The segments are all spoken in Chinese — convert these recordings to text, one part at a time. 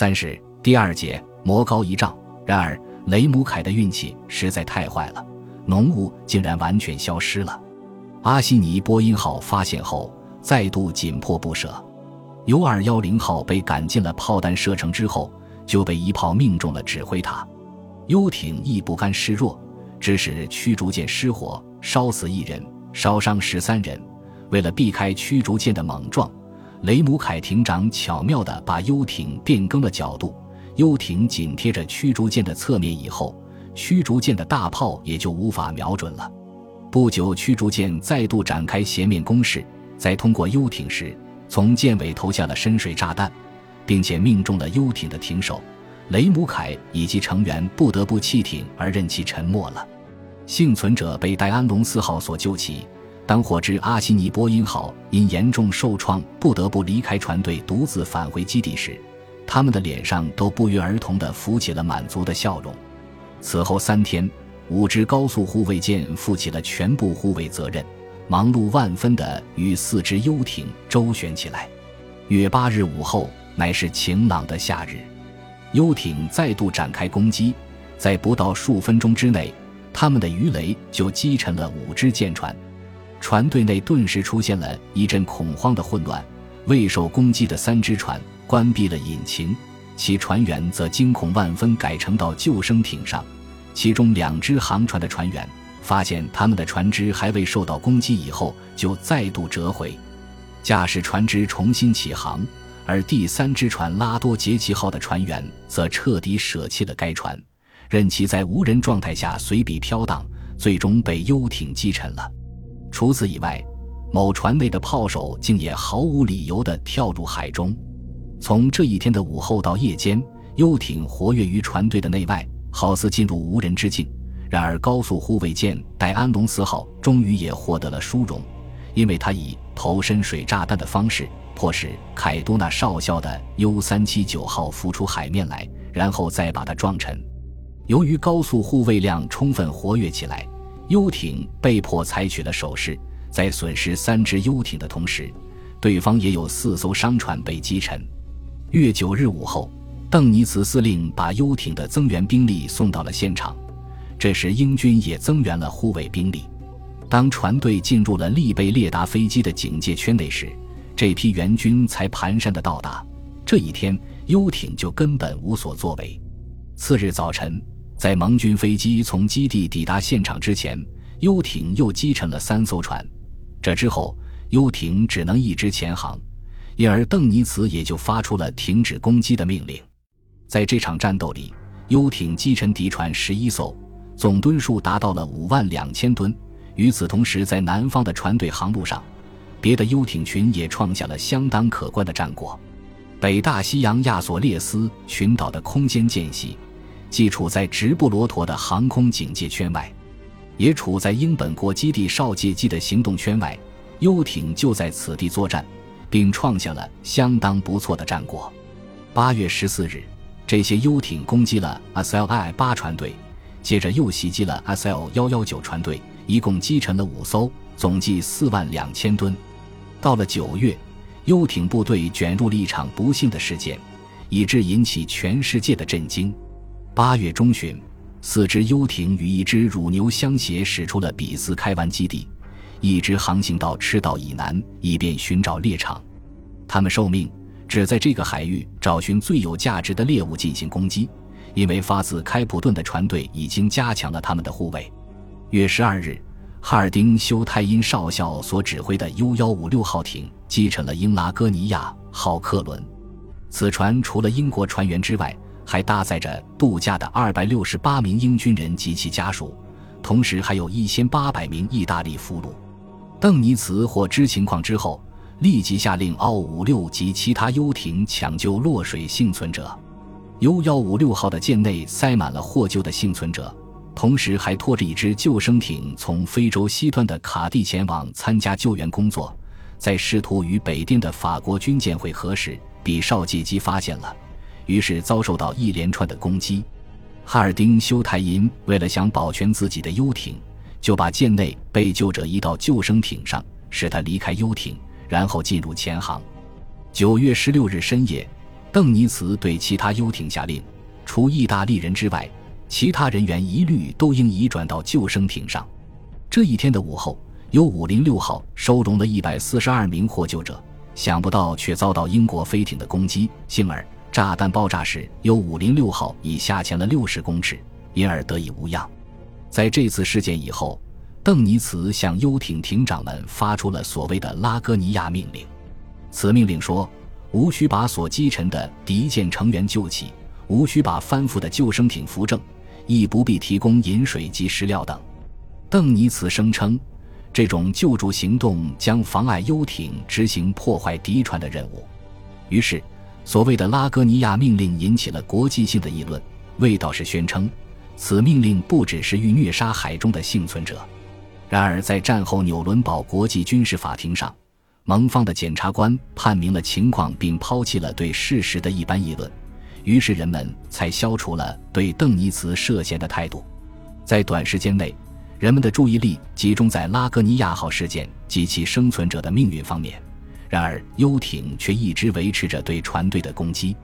三是第二节魔高一丈。然而雷姆凯的运气实在太坏了，浓雾竟然完全消失了。阿西尼波音号发现后，再度紧迫不舍。U 二幺零号被赶进了炮弹射程之后，就被一炮命中了指挥塔。游艇亦不甘示弱，致使驱逐舰失火，烧死一人，烧伤十三人。为了避开驱逐舰的猛撞，雷姆凯艇长巧妙地把游艇变更了角度，游艇紧贴着驱逐舰的侧面以后，驱逐舰的大炮也就无法瞄准了。不久，驱逐舰再度展开斜面攻势，在通过游艇时。从舰尾投下了深水炸弹，并且命中了游艇的艇手雷姆凯以及成员，不得不弃艇而任其沉没了。幸存者被戴安龙四号所救起。当获知阿西尼波音号因严重受创不得不离开船队，独自返回基地时，他们的脸上都不约而同地浮起了满足的笑容。此后三天，五支高速护卫舰负起了全部护卫责任。忙碌万分地与四只游艇周旋起来。月八日午后，乃是晴朗的夏日，游艇再度展开攻击，在不到数分钟之内，他们的鱼雷就击沉了五只舰船，船队内顿时出现了一阵恐慌的混乱。未受攻击的三只船关闭了引擎，其船员则惊恐万分，改乘到救生艇上，其中两只航船的船员。发现他们的船只还未受到攻击以后，就再度折回，驾驶船只重新起航。而第三只船拉多杰奇号的船员则彻底舍弃了该船，任其在无人状态下随笔飘荡，最终被游艇击沉了。除此以外，某船内的炮手竟也毫无理由地跳入海中。从这一天的午后到夜间，游艇活跃于船队的内外，好似进入无人之境。然而，高速护卫舰戴安龙四号终于也获得了殊荣，因为他以投深水炸弹的方式，迫使凯多纳少校的 U 三七九号浮出海面来，然后再把它撞沉。由于高速护卫量充分活跃起来，游艇被迫采取了守势，在损失三只游艇的同时，对方也有四艘商船被击沉。月九日午后，邓尼茨司令把游艇的增援兵力送到了现场。这时，英军也增援了护卫兵力。当船队进入了利贝列达飞机的警戒圈内时，这批援军才蹒跚的到达。这一天，游艇就根本无所作为。次日早晨，在盟军飞机从基地抵达现场之前，游艇又击沉了三艘船。这之后，游艇只能一直前航，因而邓尼茨也就发出了停止攻击的命令。在这场战斗里，游艇击沉敌船十一艘。总吨数达到了五万两千吨。与此同时，在南方的船队航路上，别的游艇群也创下了相当可观的战果。北大西洋亚索列斯群岛的空间间隙，既处在直布罗陀的航空警戒圈外，也处在英本国基地哨戒机的行动圈外。游艇就在此地作战，并创下了相当不错的战果。八月十四日，这些游艇攻击了 SLI 八船队。接着又袭击了 SL 幺幺九船队，一共击沉了五艘，总计四万两千吨。到了九月，游艇部队卷入了一场不幸的事件，以致引起全世界的震惊。八月中旬，四只幽艇与一只乳牛相携驶出了比斯开湾基地，一直航行到赤道以南，以便寻找猎场。他们受命只在这个海域找寻最有价值的猎物进行攻击。因为发自开普敦的船队已经加强了他们的护卫。月十二日，哈尔丁修泰因少校所指挥的 U 幺五六号艇击沉了英拉戈尼亚号客轮。此船除了英国船员之外，还搭载着度假的二百六十八名英军人及其家属，同时还有一千八百名意大利俘虏。邓尼茨获知情况之后，立即下令奥五六及其他游艇抢救落水幸存者。U 幺五六号的舰内塞满了获救的幸存者，同时还拖着一只救生艇从非洲西端的卡蒂前往参加救援工作。在试图与北边的法国军舰会合时，比哨戒机发现了，于是遭受到一连串的攻击。哈尔丁修泰因为了想保全自己的游艇，就把舰内被救者移到救生艇上，使他离开游艇，然后进入前航。九月十六日深夜。邓尼茨对其他游艇下令，除意大利人之外，其他人员一律都应移转到救生艇上。这一天的午后，由五零六号收容了一百四十二名获救者，想不到却遭到英国飞艇的攻击。幸而炸弹爆炸时，有五零六号已下潜了六十公尺，因而得以无恙。在这次事件以后，邓尼茨向游艇艇长们发出了所谓的拉戈尼亚命令。此命令说。无需把所击沉的敌舰成员救起，无需把翻覆的救生艇扶正，亦不必提供饮水及食料等。邓尼茨声称，这种救助行动将妨碍游艇执行破坏敌船的任务。于是，所谓的拉戈尼亚命令引起了国际性的议论。卫道士宣称，此命令不只是欲虐杀海中的幸存者。然而，在战后纽伦堡国际军事法庭上。盟方的检察官判明了情况，并抛弃了对事实的一般议论，于是人们才消除了对邓尼茨涉嫌的态度。在短时间内，人们的注意力集中在拉戈尼亚号事件及其生存者的命运方面。然而，游艇却一直维持着对船队的攻击。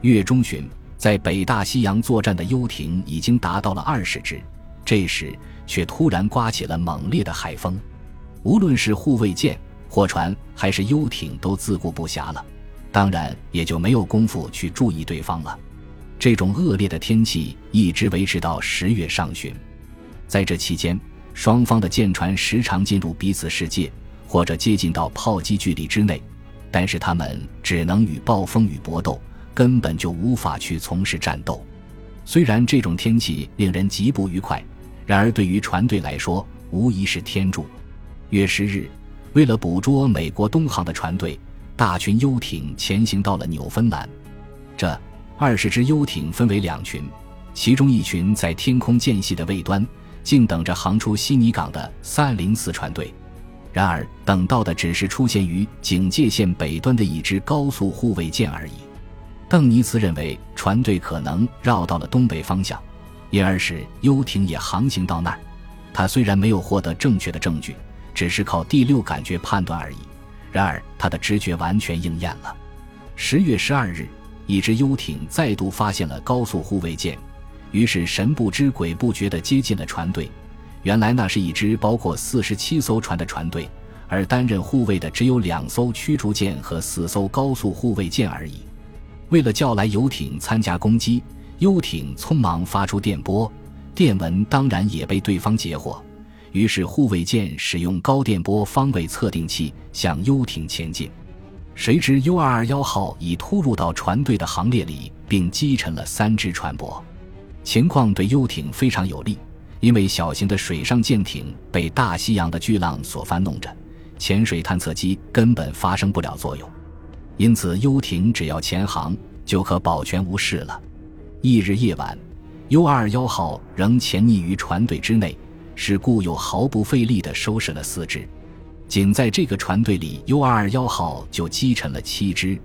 月中旬，在北大西洋作战的游艇已经达到了二十只，这时却突然刮起了猛烈的海风，无论是护卫舰。货船还是游艇都自顾不暇了，当然也就没有功夫去注意对方了。这种恶劣的天气一直维持到十月上旬，在这期间，双方的舰船时常进入彼此世界，或者接近到炮击距离之内，但是他们只能与暴风雨搏斗，根本就无法去从事战斗。虽然这种天气令人极不愉快，然而对于船队来说，无疑是天助。月十日。为了捕捉美国东航的船队，大群游艇前行到了纽芬兰。这二十只游艇分为两群，其中一群在天空间隙的尾端，静等着航出悉尼港的三零四船队。然而，等到的只是出现于警戒线北端的一支高速护卫舰而已。邓尼茨认为船队可能绕到了东北方向，因而使游艇也航行到那儿。他虽然没有获得正确的证据。只是靠第六感觉判断而已，然而他的直觉完全应验了。十月十二日，一只游艇再度发现了高速护卫舰，于是神不知鬼不觉地接近了船队。原来那是一支包括四十七艘船的船队，而担任护卫的只有两艘驱逐舰和四艘高速护卫舰而已。为了叫来游艇参加攻击，游艇匆忙发出电波，电文当然也被对方截获。于是，护卫舰使用高电波方位测定器向游艇前进。谁知 U221 号已突入到船队的行列里，并击沉了三只船舶。情况对游艇非常有利，因为小型的水上舰艇被大西洋的巨浪所翻弄着，潜水探测机根本发生不了作用。因此，游艇只要潜航就可保全无事了。翌日夜晚，U221 号仍潜匿于船队之内。是故又毫不费力地收拾了四只，仅在这个船队里，U221 号就击沉了七只，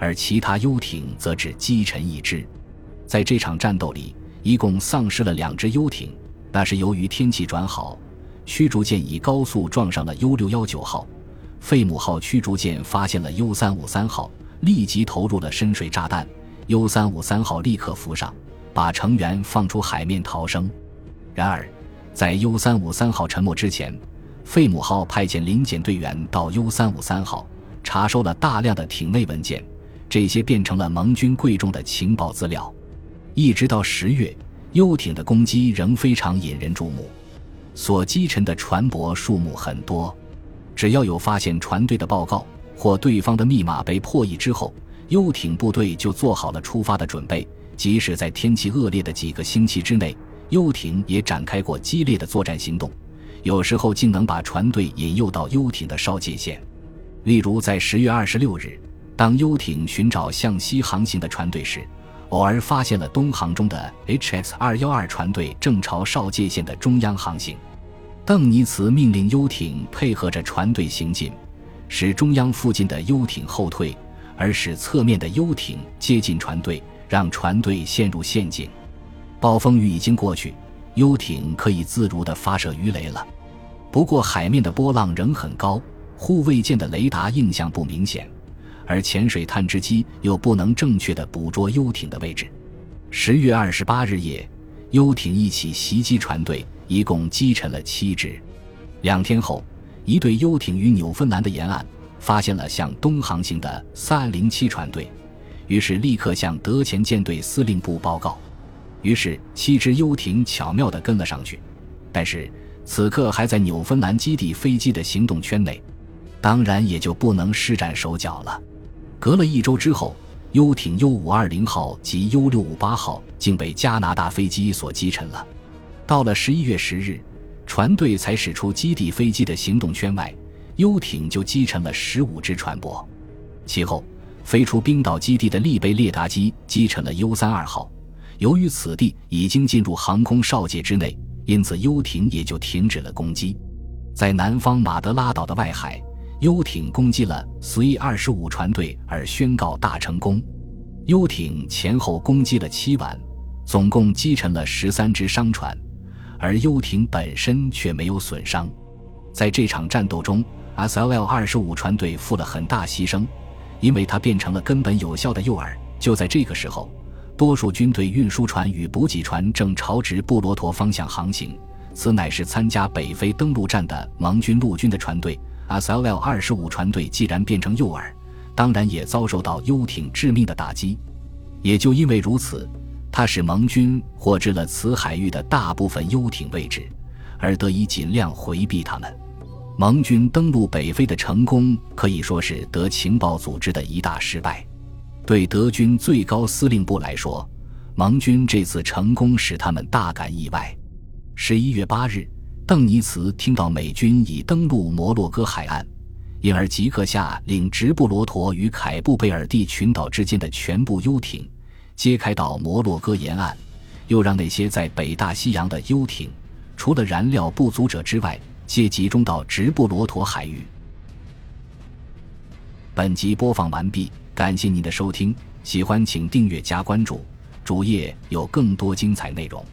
而其他游艇则只击沉一只。在这场战斗里，一共丧失了两只游艇，那是由于天气转好，驱逐舰以高速撞上了 U619 号，费姆号驱逐舰发现了 U353 号，立即投入了深水炸弹，U353 号立刻浮上，把成员放出海面逃生。然而。在 U 三五三号沉没之前，费姆号派遣临检队员到 U 三五三号，查收了大量的艇内文件，这些变成了盟军贵重的情报资料。一直到十月，游艇的攻击仍非常引人注目，所击沉的船舶数目很多。只要有发现船队的报告或对方的密码被破译之后，游艇部队就做好了出发的准备，即使在天气恶劣的几个星期之内。游艇也展开过激烈的作战行动，有时候竟能把船队引诱到游艇的哨界线。例如，在十月二十六日，当游艇寻找向西航行的船队时，偶尔发现了东航中的 HX 二幺二船队正朝哨界线的中央航行。邓尼茨命令游艇配合着船队行进，使中央附近的游艇后退，而使侧面的游艇接近船队，让船队陷入陷阱。暴风雨已经过去，游艇可以自如地发射鱼雷了。不过海面的波浪仍很高，护卫舰的雷达印象不明显，而潜水探知机又不能正确的捕捉游艇的位置。十月二十八日夜，游艇一起袭击船队，一共击沉了七只。两天后，一队游艇于纽芬兰的沿岸发现了向东航行的三零七船队，于是立刻向德前舰队司令部报告。于是七只游艇巧妙地跟了上去，但是此刻还在纽芬兰基地飞机的行动圈内，当然也就不能施展手脚了。隔了一周之后，游艇 U 五二零号及 U 六五八号竟被加拿大飞机所击沉了。到了十一月十日，船队才驶出基地飞机的行动圈外，游艇就击沉了十五只船舶。其后，飞出冰岛基地的利贝列达机击沉了 U 三二号。由于此地已经进入航空哨界之内，因此游艇也就停止了攻击。在南方马德拉岛的外海。游艇攻击了随二十五船队而宣告大成功。游艇前后攻击了七晚，总共击沉了十三只商船，而游艇本身却没有损伤。在这场战斗中，SLL 二十五船队付了很大牺牲，因为它变成了根本有效的诱饵。就在这个时候，多数军队运输船与补给船正朝直布罗陀方向航行，此乃是参加北非登陆战的盟军陆军的船队。SLL 二十五船队既然变成诱饵，当然也遭受到游艇致命的打击。也就因为如此，它使盟军获知了此海域的大部分游艇位置，而得以尽量回避他们。盟军登陆北非的成功可以说是德情报组织的一大失败。对德军最高司令部来说，盟军这次成功使他们大感意外。十一月八日。邓尼茨听到美军已登陆摩洛哥海岸，因而即刻下令直布罗陀与凯布贝尔蒂群岛之间的全部游艇揭开到摩洛哥沿岸，又让那些在北大西洋的游艇，除了燃料不足者之外，皆集中到直布罗陀海域。本集播放完毕，感谢您的收听，喜欢请订阅加关注，主页有更多精彩内容。